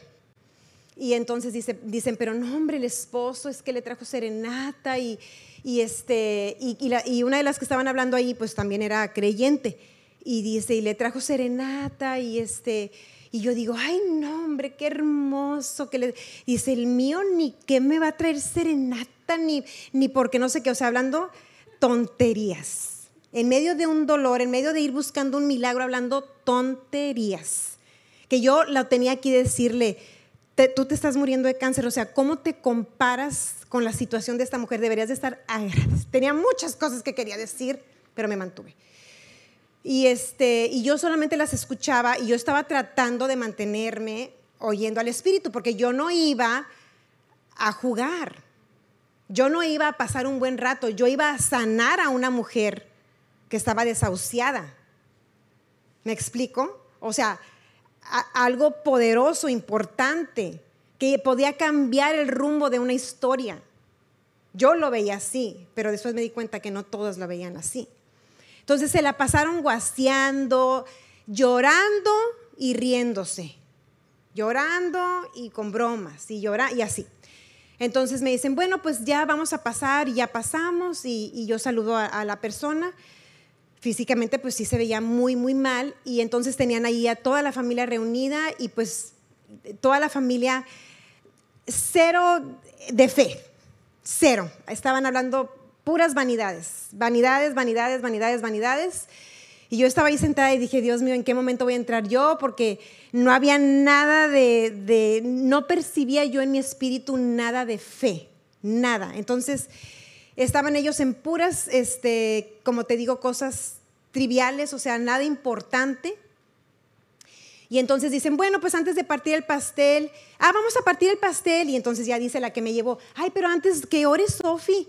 Y entonces dice, dicen, pero no, hombre, el esposo es que le trajo serenata y, y, este, y, una de las que estaban hablando ahí, pues también era creyente. Y dice, y le trajo serenata y este... Y yo digo, ay, no, hombre, qué hermoso que le... Dice, el mío ni qué me va a traer serenata, ni, ni porque no sé qué, o sea, hablando tonterías. En medio de un dolor, en medio de ir buscando un milagro, hablando tonterías. Que yo la tenía aquí decirle, tú te estás muriendo de cáncer, o sea, ¿cómo te comparas con la situación de esta mujer? Deberías de estar agradecida. Tenía muchas cosas que quería decir, pero me mantuve. Y, este, y yo solamente las escuchaba y yo estaba tratando de mantenerme oyendo al Espíritu, porque yo no iba a jugar, yo no iba a pasar un buen rato, yo iba a sanar a una mujer que estaba desahuciada. ¿Me explico? O sea, algo poderoso, importante, que podía cambiar el rumbo de una historia. Yo lo veía así, pero después me di cuenta que no todos lo veían así. Entonces se la pasaron guaseando, llorando y riéndose. Llorando y con bromas y llora y así. Entonces me dicen, bueno, pues ya vamos a pasar ya pasamos y, yo saludo a la persona físicamente pues sí se veía muy, muy mal y entonces tenían ahí a toda la familia reunida y pues toda la familia cero de fe, cero. Estaban hablando puras vanidades, vanidades, vanidades, vanidades, vanidades. Y yo estaba ahí sentada y dije, Dios mío, ¿en qué momento voy a entrar yo? Porque no había nada de, no percibía yo en mi espíritu nada de fe, nada. Entonces estaban ellos en puras, este, como te digo, cosas triviales, o sea, nada importante. Y entonces dicen, bueno, pues antes de partir el pastel, ah, vamos a partir el pastel. Y entonces ya dice la que me llevó, ay, pero antes que ore Sofi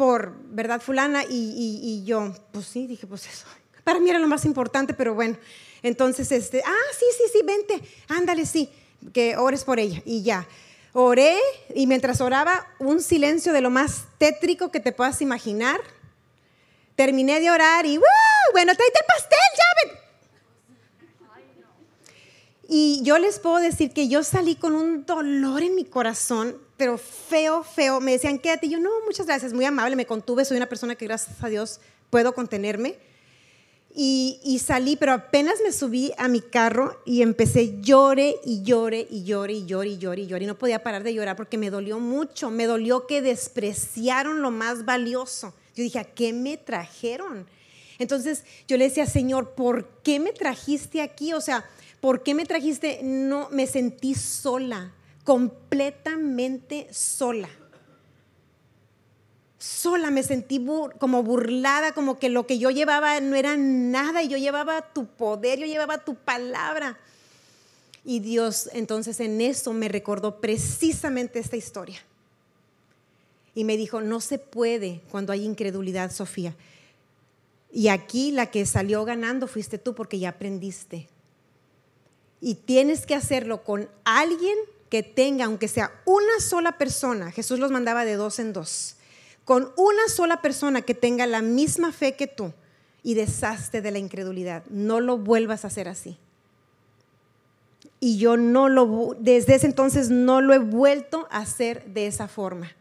por, ¿verdad, fulana? Y, y, yo, pues sí, dije, pues eso. Para mí era lo más importante, pero bueno. Entonces, este, ah, sí, sí, sí, vente, ándale, sí, que ores por ella. Y ya. Oré y mientras oraba, un silencio de lo más tétrico que te puedas imaginar. Terminé de orar y, bueno, tráete el pastel, ya ven. Y yo les puedo decir que yo salí con un dolor en mi corazón, pero feo, feo. Me decían, quédate. Y yo, no, muchas gracias, muy amable, me contuve. Soy una persona que, gracias a Dios, puedo contenerme. Y, salí, pero apenas me subí a mi carro y empecé llore y llore y llore y llore y llore y llore y no podía parar de llorar porque me dolió mucho, me dolió que despreciaron lo más valioso. Yo dije, ¿a qué me trajeron? Entonces yo le decía, Señor, ¿por qué me trajiste aquí? O sea, ¿por qué me trajiste? No, me sentí sola, completamente sola sola, me sentí como burlada, como que lo que yo llevaba no era nada y yo llevaba tu poder, yo llevaba tu palabra. Y Dios entonces en eso me recordó precisamente esta historia. Y me dijo, no se puede cuando hay incredulidad, Sofía. Y aquí la que salió ganando fuiste tú porque ya aprendiste. Y tienes que hacerlo con alguien que tenga, aunque sea una sola persona, Jesús los mandaba de dos en dos, con una sola persona que tenga la misma fe que tú y deshazte de la incredulidad. No lo vuelvas a hacer así. Y yo no lo, desde ese entonces no lo he vuelto a hacer de esa forma.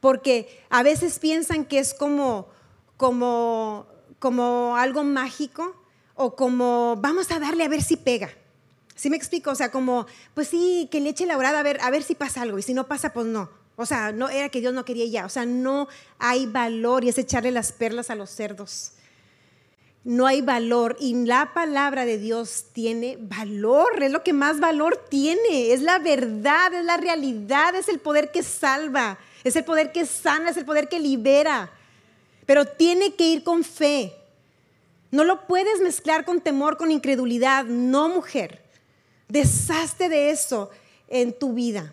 Porque a veces piensan que es como, como, como algo mágico o como vamos a darle a ver si pega. ¿Sí me explico? O sea, como, pues sí, que le eche la orada a ver, a ver si pasa algo. Y si no pasa, pues no. O sea, no era que Dios no quería ya. O sea, no hay valor y es echarle las perlas a los cerdos. No hay valor y la palabra de Dios tiene valor, es lo que más valor tiene, es la verdad, es la realidad, es el poder que salva, es el poder que sana, es el poder que libera. Pero tiene que ir con fe. No lo puedes mezclar con temor, con incredulidad, no mujer. Deshazte de eso en tu vida.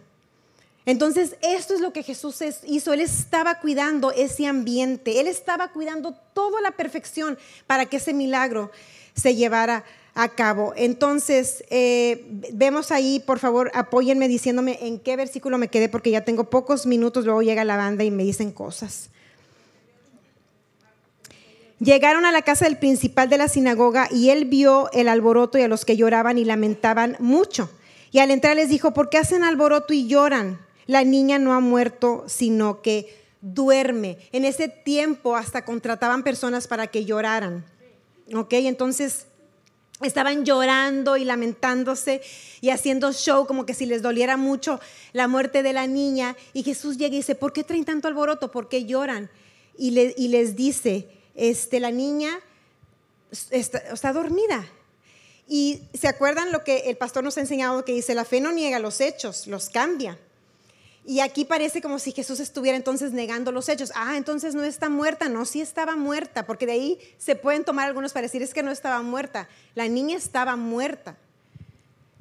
Entonces, esto es lo que Jesús hizo. Él estaba cuidando ese ambiente. Él estaba cuidando toda la perfección para que ese milagro se llevara a cabo. Entonces, eh, vemos ahí, por favor, apóyenme diciéndome en qué versículo me quedé, porque ya tengo pocos minutos, luego llega la banda y me dicen cosas. Llegaron a la casa del principal de la sinagoga y él vio el alboroto y a los que lloraban y lamentaban mucho. Y al entrar les dijo, ¿por qué hacen alboroto y lloran? La niña no ha muerto, sino que duerme. En ese tiempo hasta contrataban personas para que lloraran. ¿Ok? Entonces estaban llorando y lamentándose y haciendo show como que si les doliera mucho la muerte de la niña. Y Jesús llega y dice, ¿por qué traen tanto alboroto? ¿Por qué lloran? Y, les dice, este, la niña está, dormida. Y se acuerdan lo que el pastor nos ha enseñado que dice, la fe no niega los hechos, los cambia. Y aquí parece como si Jesús estuviera entonces negando los hechos. Ah, entonces no está muerta. No, sí estaba muerta, porque de ahí se pueden tomar algunos para decir es que no estaba muerta. La niña estaba muerta.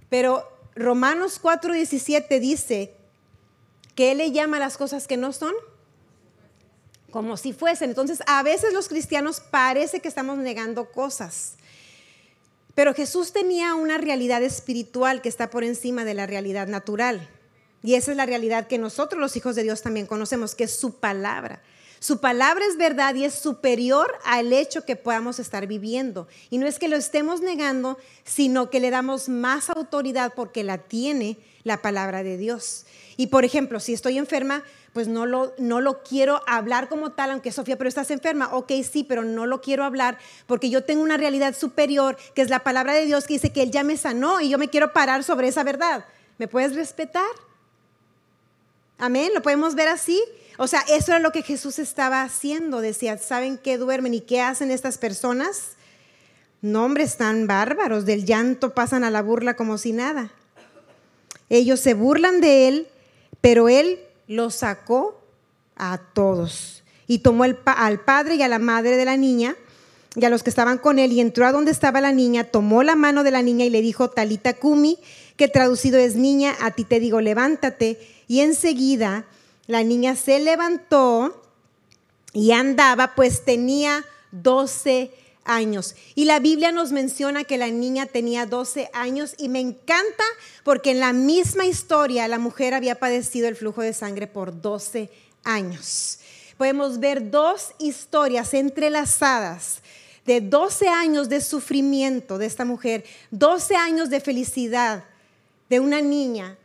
Pero Romanos 4:17 dice que Él le llama las cosas que no son como si fuesen. Entonces, a veces los cristianos parece que estamos negando cosas. Pero Jesús tenía una realidad espiritual que está por encima de la realidad natural. Y esa es la realidad que nosotros los hijos de Dios también conocemos, que es su palabra. Su palabra es verdad y es superior al hecho que podamos estar viviendo. Y no es que lo estemos negando, sino que le damos más autoridad porque la tiene la palabra de Dios. Y por ejemplo, si estoy enferma, pues no lo, no lo quiero hablar como tal, aunque Sofía, pero estás enferma. Ok, sí, pero no lo quiero hablar porque yo tengo una realidad superior, que es la palabra de Dios que dice que Él ya me sanó y yo me quiero parar sobre esa verdad. ¿Me puedes respetar? Amén, lo podemos ver así. O sea, eso era lo que Jesús estaba haciendo. Decía, ¿saben qué duermen y qué hacen estas personas? Nombres tan bárbaros, del llanto pasan a la burla como si nada. Ellos se burlan de él, pero él los sacó a todos. Y tomó al padre y a la madre de la niña y a los que estaban con él y entró a donde estaba la niña, tomó la mano de la niña y le dijo, Talita Kumi, que traducido es niña, a ti te digo, levántate. Y enseguida la niña se levantó y andaba, pues tenía 12 años. Y la Biblia nos menciona que la niña tenía 12 años y me encanta porque en la misma historia la mujer había padecido el flujo de sangre por 12 años. Podemos ver dos historias entrelazadas de 12 años de sufrimiento de esta mujer, 12 años de felicidad de una niña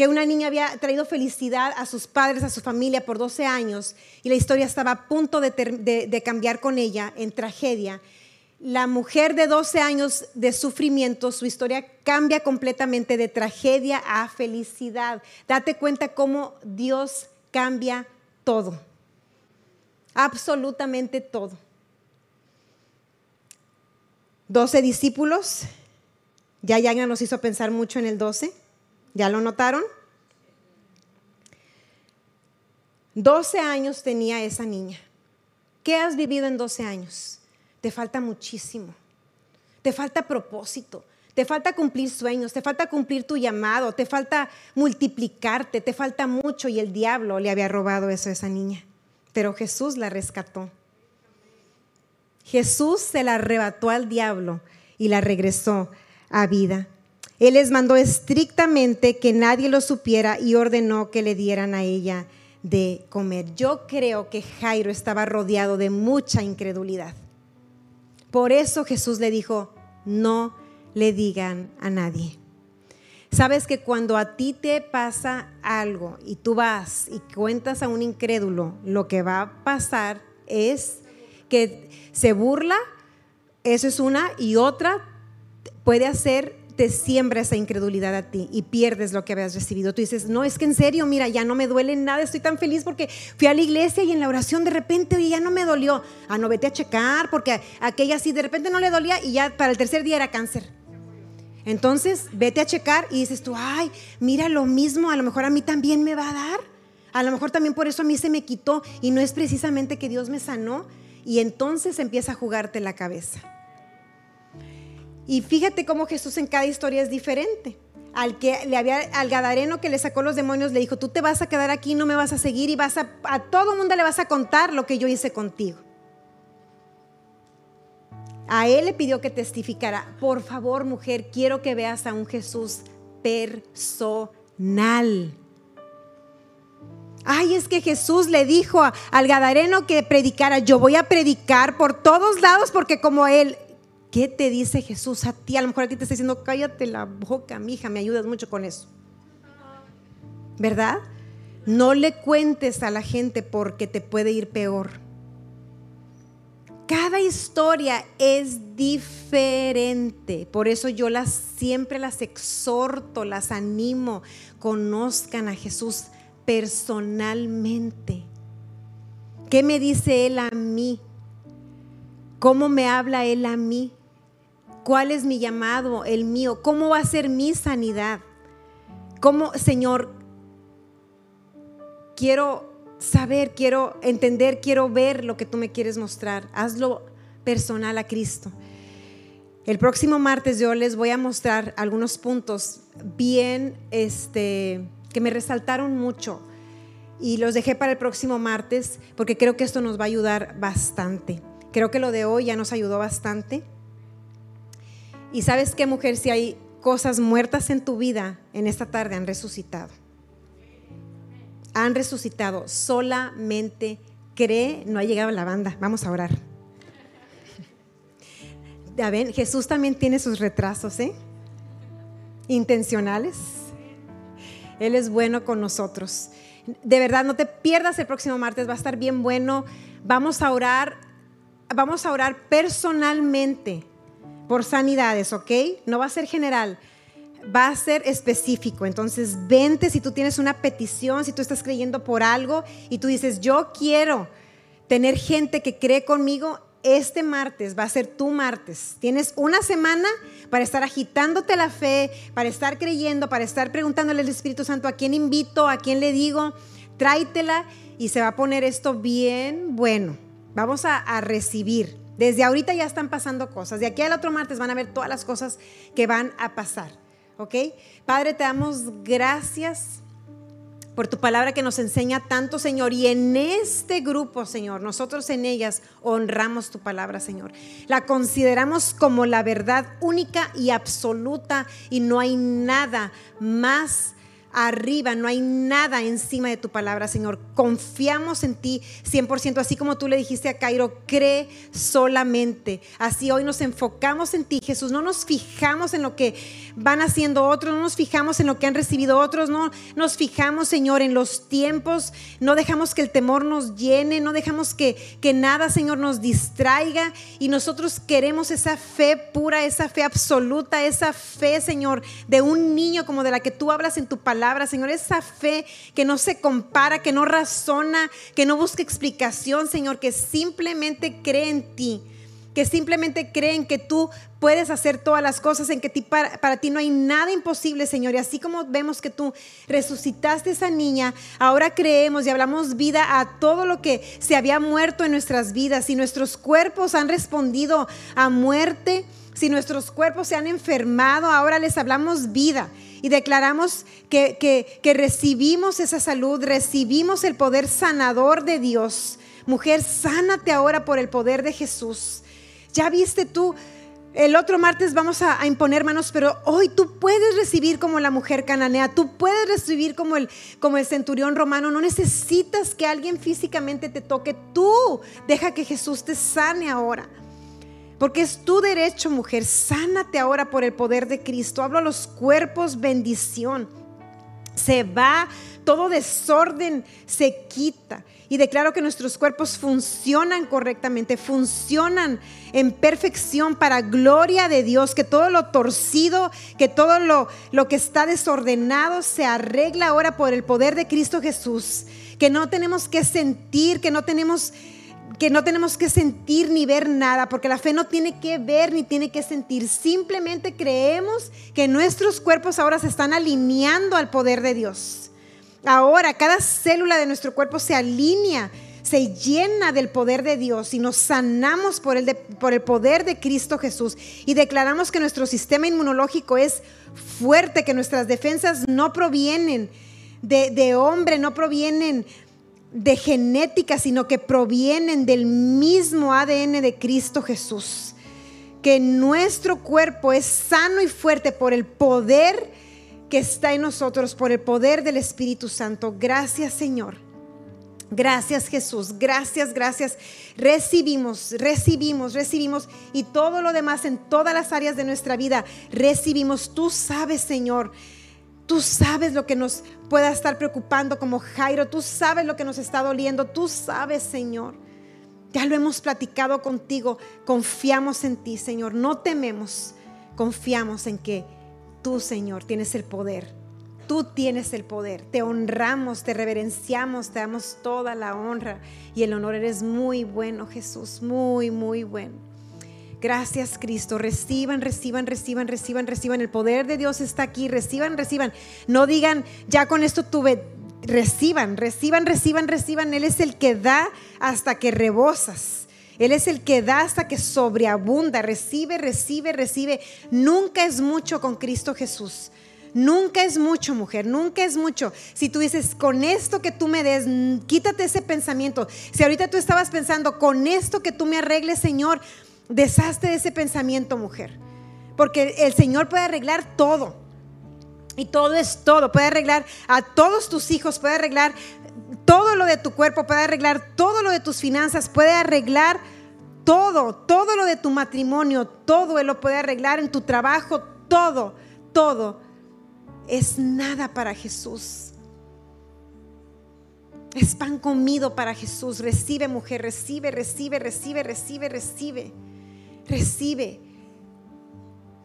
que una niña había traído felicidad a sus padres, a su familia por 12 años y la historia estaba a punto de, cambiar con ella en tragedia. La mujer de 12 años de sufrimiento, su historia cambia completamente de tragedia a felicidad. Date cuenta cómo Dios cambia todo, absolutamente todo. 12 discípulos, ya Yana nos hizo pensar mucho en el 12. ¿Ya lo notaron? 12 años tenía esa niña. ¿Qué has vivido en 12 años? Te falta muchísimo. Te falta propósito. te falta cumplir sueños, te falta cumplir tu llamado, te falta multiplicarte, te falta mucho y el diablo le había robado eso a esa niña. Pero Jesús la rescató. Jesús se la arrebató al diablo y la regresó a vida. Él les mandó estrictamente que nadie lo supiera y ordenó que le dieran a ella de comer. Yo creo que Jairo estaba rodeado de mucha incredulidad. Por eso Jesús le dijo, no le digan a nadie. Sabes que cuando a ti te pasa algo y tú vas y cuentas a un incrédulo, lo que va a pasar es que se burla, eso es una, y otra puede hacer siembra esa incredulidad a ti y pierdes lo que habías recibido. Tú dices, no, es que en serio, mira, ya no me duele nada, estoy tan feliz porque fui a la iglesia y en la oración de repente, oye, ya no me dolió. Ah, no, vete a checar porque aquella sí de repente no le dolía y ya para el tercer día era cáncer. Entonces, vete a checar y dices tú, ay, mira lo mismo, a lo mejor a mí también me va a dar. A lo mejor también por eso a mí se me quitó y no es precisamente que Dios me sanó. Y entonces empieza a jugarte la cabeza. Y fíjate cómo Jesús en cada historia es diferente. Al que le había al gadareno que le sacó los demonios le dijo, "Tú te vas a quedar aquí, no me vas a seguir y vas a a todo mundo le vas a contar lo que yo hice contigo." A él le pidió que testificara, "Por favor, mujer, quiero que veas a un Jesús personal." Ay, es que Jesús le dijo al Gadareno que predicara, yo voy a predicar por todos lados porque como él, ¿Qué te dice Jesús a ti? A lo mejor a ti te está diciendo, cállate la boca, mija, me ayudas mucho con eso. ¿Verdad? No le cuentes a la gente porque te puede ir peor. Cada historia es diferente. Por eso yo las siempre las exhorto, las animo, conozcan a Jesús personalmente. ¿Qué me dice Él a mí? ¿Cómo me habla Él a mí? ¿Cuál es mi llamado, el mío? ¿Cómo va a ser mi sanidad? ¿Cómo, Señor, quiero saber, quiero entender, quiero ver lo que tú me quieres mostrar? Hazlo personal a Cristo. El próximo martes yo les voy a mostrar algunos puntos bien este que me resaltaron mucho y los dejé para el próximo martes porque creo que esto nos va a ayudar bastante. Creo que lo de hoy ya nos ayudó bastante. Y sabes qué, mujer, si hay cosas muertas en tu vida, en esta tarde han resucitado. Han resucitado. Solamente cree, no ha llegado la banda. Vamos a orar. Ya ven, Jesús también tiene sus retrasos, ¿eh? Intencionales. Él es bueno con nosotros. De verdad, no te pierdas el próximo martes, va a estar bien bueno. Vamos a orar, vamos a orar personalmente por sanidades, ¿ok? No va a ser general, va a ser específico. Entonces, vente si tú tienes una petición, si tú estás creyendo por algo y tú dices, yo quiero tener gente que cree conmigo, este martes va a ser tu martes. Tienes una semana para estar agitándote la fe, para estar creyendo, para estar preguntándole al Espíritu Santo a quién invito, a quién le digo, tráitela y se va a poner esto bien bueno. Vamos a, a recibir. Desde ahorita ya están pasando cosas. De aquí al otro martes van a ver todas las cosas que van a pasar. ¿Ok? Padre, te damos gracias por tu palabra que nos enseña tanto, Señor. Y en este grupo, Señor, nosotros en ellas honramos tu palabra, Señor. La consideramos como la verdad única y absoluta y no hay nada más arriba, no hay nada encima de tu palabra, Señor. Confiamos en ti 100%, así como tú le dijiste a Cairo, cree solamente. Así hoy nos enfocamos en ti, Jesús. No nos fijamos en lo que van haciendo otros, no nos fijamos en lo que han recibido otros, no nos fijamos, Señor, en los tiempos. No dejamos que el temor nos llene, no dejamos que, que nada, Señor, nos distraiga. Y nosotros queremos esa fe pura, esa fe absoluta, esa fe, Señor, de un niño como de la que tú hablas en tu palabra Señor, esa fe que no se compara, que no razona, que no busca explicación, Señor, que simplemente cree en ti. que simplemente creen que tú puedes hacer todas las cosas, en que para, ti no hay nada imposible, Señor. Y así como vemos que tú resucitaste a esa niña, ahora creemos y hablamos vida a todo lo que se había muerto en nuestras vidas y nuestros cuerpos han respondido a muerte. Si nuestros cuerpos se han enfermado, ahora les hablamos vida y declaramos que, que, recibimos esa salud, recibimos el poder sanador de Dios. Mujer, sánate ahora por el poder de Jesús. Ya viste tú, el otro martes vamos a, imponer manos, pero hoy tú puedes recibir como la mujer cananea, tú puedes recibir como el, como el centurión romano. No necesitas que alguien físicamente te toque, tú deja que Jesús te sane ahora. Porque es tu derecho, mujer. Sánate ahora por el poder de Cristo. Hablo a los cuerpos, bendición. Se va, todo desorden se quita. Y declaro que nuestros cuerpos funcionan correctamente, funcionan en perfección para gloria de Dios, que todo lo torcido, que todo lo, lo que está desordenado se arregla ahora por el poder de Cristo Jesús, que no tenemos que sentir, que no tenemos que no tenemos que sentir ni ver nada, porque la fe no tiene que ver ni tiene que sentir. Simplemente creemos que nuestros cuerpos ahora se están alineando al poder de Dios. Ahora cada célula de nuestro cuerpo se alinea, se llena del poder de Dios y nos sanamos por el, por el poder de Cristo Jesús. Y declaramos que nuestro sistema inmunológico es fuerte, que nuestras defensas no provienen de, de hombre, no provienen de genética, sino que provienen del mismo ADN de Cristo Jesús. Que nuestro cuerpo es sano y fuerte por el poder que está en nosotros, por el poder del Espíritu Santo. Gracias Señor. Gracias Jesús, gracias, gracias. Recibimos, recibimos, recibimos y todo lo demás en todas las áreas de nuestra vida recibimos. Tú sabes, Señor, Tú sabes lo que nos pueda estar preocupando como Jairo. Tú sabes lo que nos está doliendo. Tú sabes, Señor. Ya lo hemos platicado contigo. Confiamos en ti, Señor. No tememos. Confiamos en que tú, Señor, tienes el poder. Tú tienes el poder. Te honramos, te reverenciamos, te damos toda la honra y el honor. Eres muy bueno, Jesús. Muy, muy bueno. Gracias Cristo. Reciban, reciban, reciban, reciban, reciban. El poder de Dios está aquí. Reciban, reciban. No digan, ya con esto tuve. Reciban, reciban, reciban, reciban. Él es el que da hasta que rebosas. Él es el que da hasta que sobreabunda. Recibe, recibe, recibe. Nunca es mucho con Cristo Jesús. Nunca es mucho, mujer, nunca es mucho. Si tú dices, con esto que tú me des, quítate ese pensamiento. Si ahorita tú estabas pensando, con esto que tú me arregles, Señor, Deshazte de ese pensamiento, mujer. Porque el Señor puede arreglar todo. Y todo es todo. Puede arreglar a todos tus hijos, puede arreglar todo lo de tu cuerpo, puede arreglar todo lo de tus finanzas, puede arreglar todo, todo lo de tu matrimonio, todo Él lo puede arreglar en tu trabajo, todo, todo. Es nada para Jesús. Es pan comido para Jesús. Recibe, mujer, recibe, recibe, recibe, recibe, recibe recibe.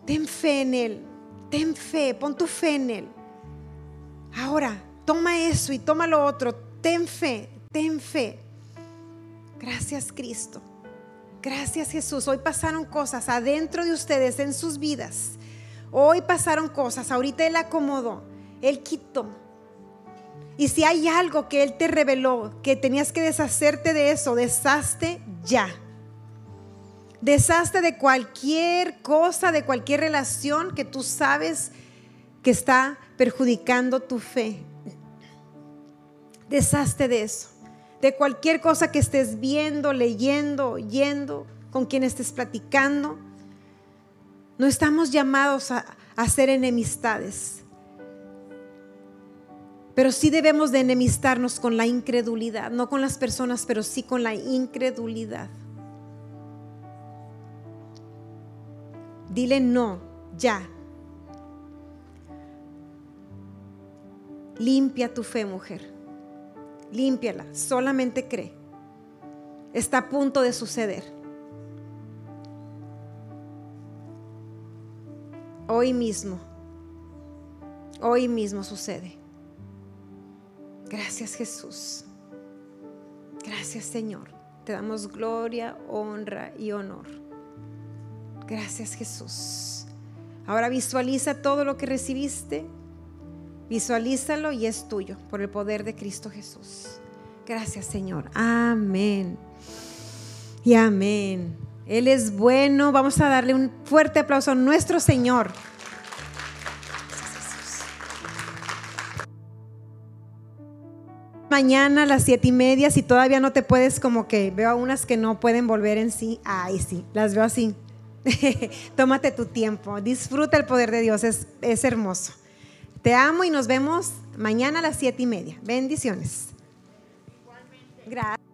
Ten fe en Él. Ten fe, pon tu fe en Él. Ahora, toma eso y toma lo otro. Ten fe, ten fe. Gracias Cristo. Gracias Jesús. Hoy pasaron cosas adentro de ustedes en sus vidas. Hoy pasaron cosas. Ahorita Él acomodó. Él quitó. Y si hay algo que Él te reveló, que tenías que deshacerte de eso, deshazte ya. Deshazte de cualquier cosa, de cualquier relación que tú sabes que está perjudicando tu fe. Deshazte de eso. De cualquier cosa que estés viendo, leyendo, oyendo, con quien estés platicando. No estamos llamados a, hacer enemistades. Pero sí debemos de enemistarnos con la incredulidad, no con las personas, pero sí con la incredulidad. Dile no, ya. Limpia tu fe, mujer. Límpiala, solamente cree. Está a punto de suceder. Hoy mismo, hoy mismo sucede. Gracias Jesús. Gracias Señor. Te damos gloria, honra y honor. Gracias Jesús. Ahora visualiza todo lo que recibiste. Visualízalo y es tuyo por el poder de Cristo Jesús. Gracias Señor. Amén. Y amén. Él es bueno. Vamos a darle un fuerte aplauso a nuestro Señor. Mañana a las siete y media, si todavía no te puedes, como que veo a unas que no pueden volver en sí. Ay, sí, las veo así. Tómate tu tiempo, disfruta el poder de Dios, es, es hermoso. Te amo y nos vemos mañana a las siete y media. Bendiciones. Gracias.